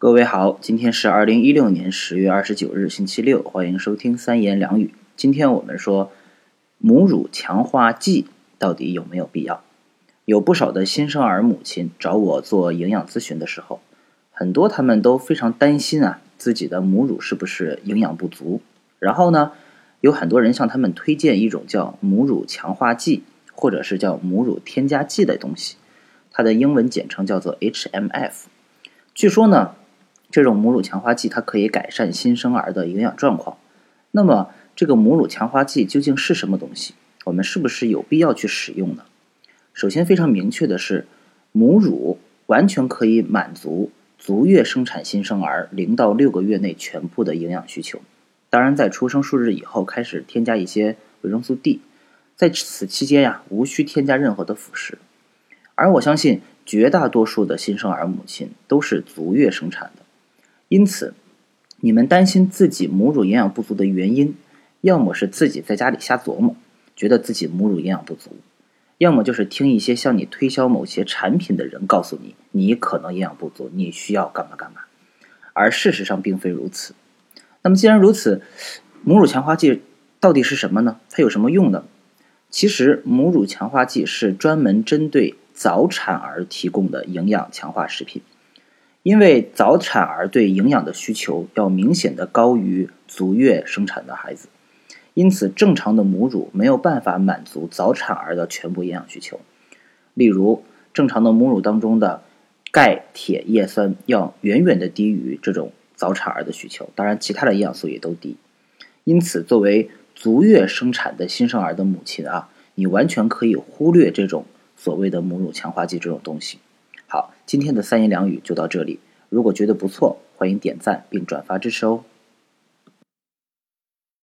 各位好，今天是二零一六年十月二十九日，星期六，欢迎收听三言两语。今天我们说母乳强化剂到底有没有必要？有不少的新生儿母亲找我做营养咨询的时候，很多他们都非常担心啊，自己的母乳是不是营养不足？然后呢，有很多人向他们推荐一种叫母乳强化剂，或者是叫母乳添加剂的东西，它的英文简称叫做 HMF。据说呢。这种母乳强化剂它可以改善新生儿的营养状况。那么，这个母乳强化剂究竟是什么东西？我们是不是有必要去使用呢？首先，非常明确的是，母乳完全可以满足足月生产新生儿零到六个月内全部的营养需求。当然，在出生数日以后开始添加一些维生素 D，在此期间呀，无需添加任何的辅食。而我相信，绝大多数的新生儿母亲都是足月生产的。因此，你们担心自己母乳营养不足的原因，要么是自己在家里瞎琢磨，觉得自己母乳营养不足；要么就是听一些向你推销某些产品的人告诉你，你可能营养不足，你需要干嘛干嘛。而事实上并非如此。那么既然如此，母乳强化剂到底是什么呢？它有什么用呢？其实，母乳强化剂是专门针对早产儿提供的营养强化食品。因为早产儿对营养的需求要明显的高于足月生产的孩子，因此正常的母乳没有办法满足早产儿的全部营养需求。例如，正常的母乳当中的钙、铁、叶酸要远远的低于这种早产儿的需求，当然其他的营养素也都低。因此，作为足月生产的新生儿的母亲啊，你完全可以忽略这种所谓的母乳强化剂这种东西。好，今天的三言两语就到这里。如果觉得不错，欢迎点赞并转发支持哦。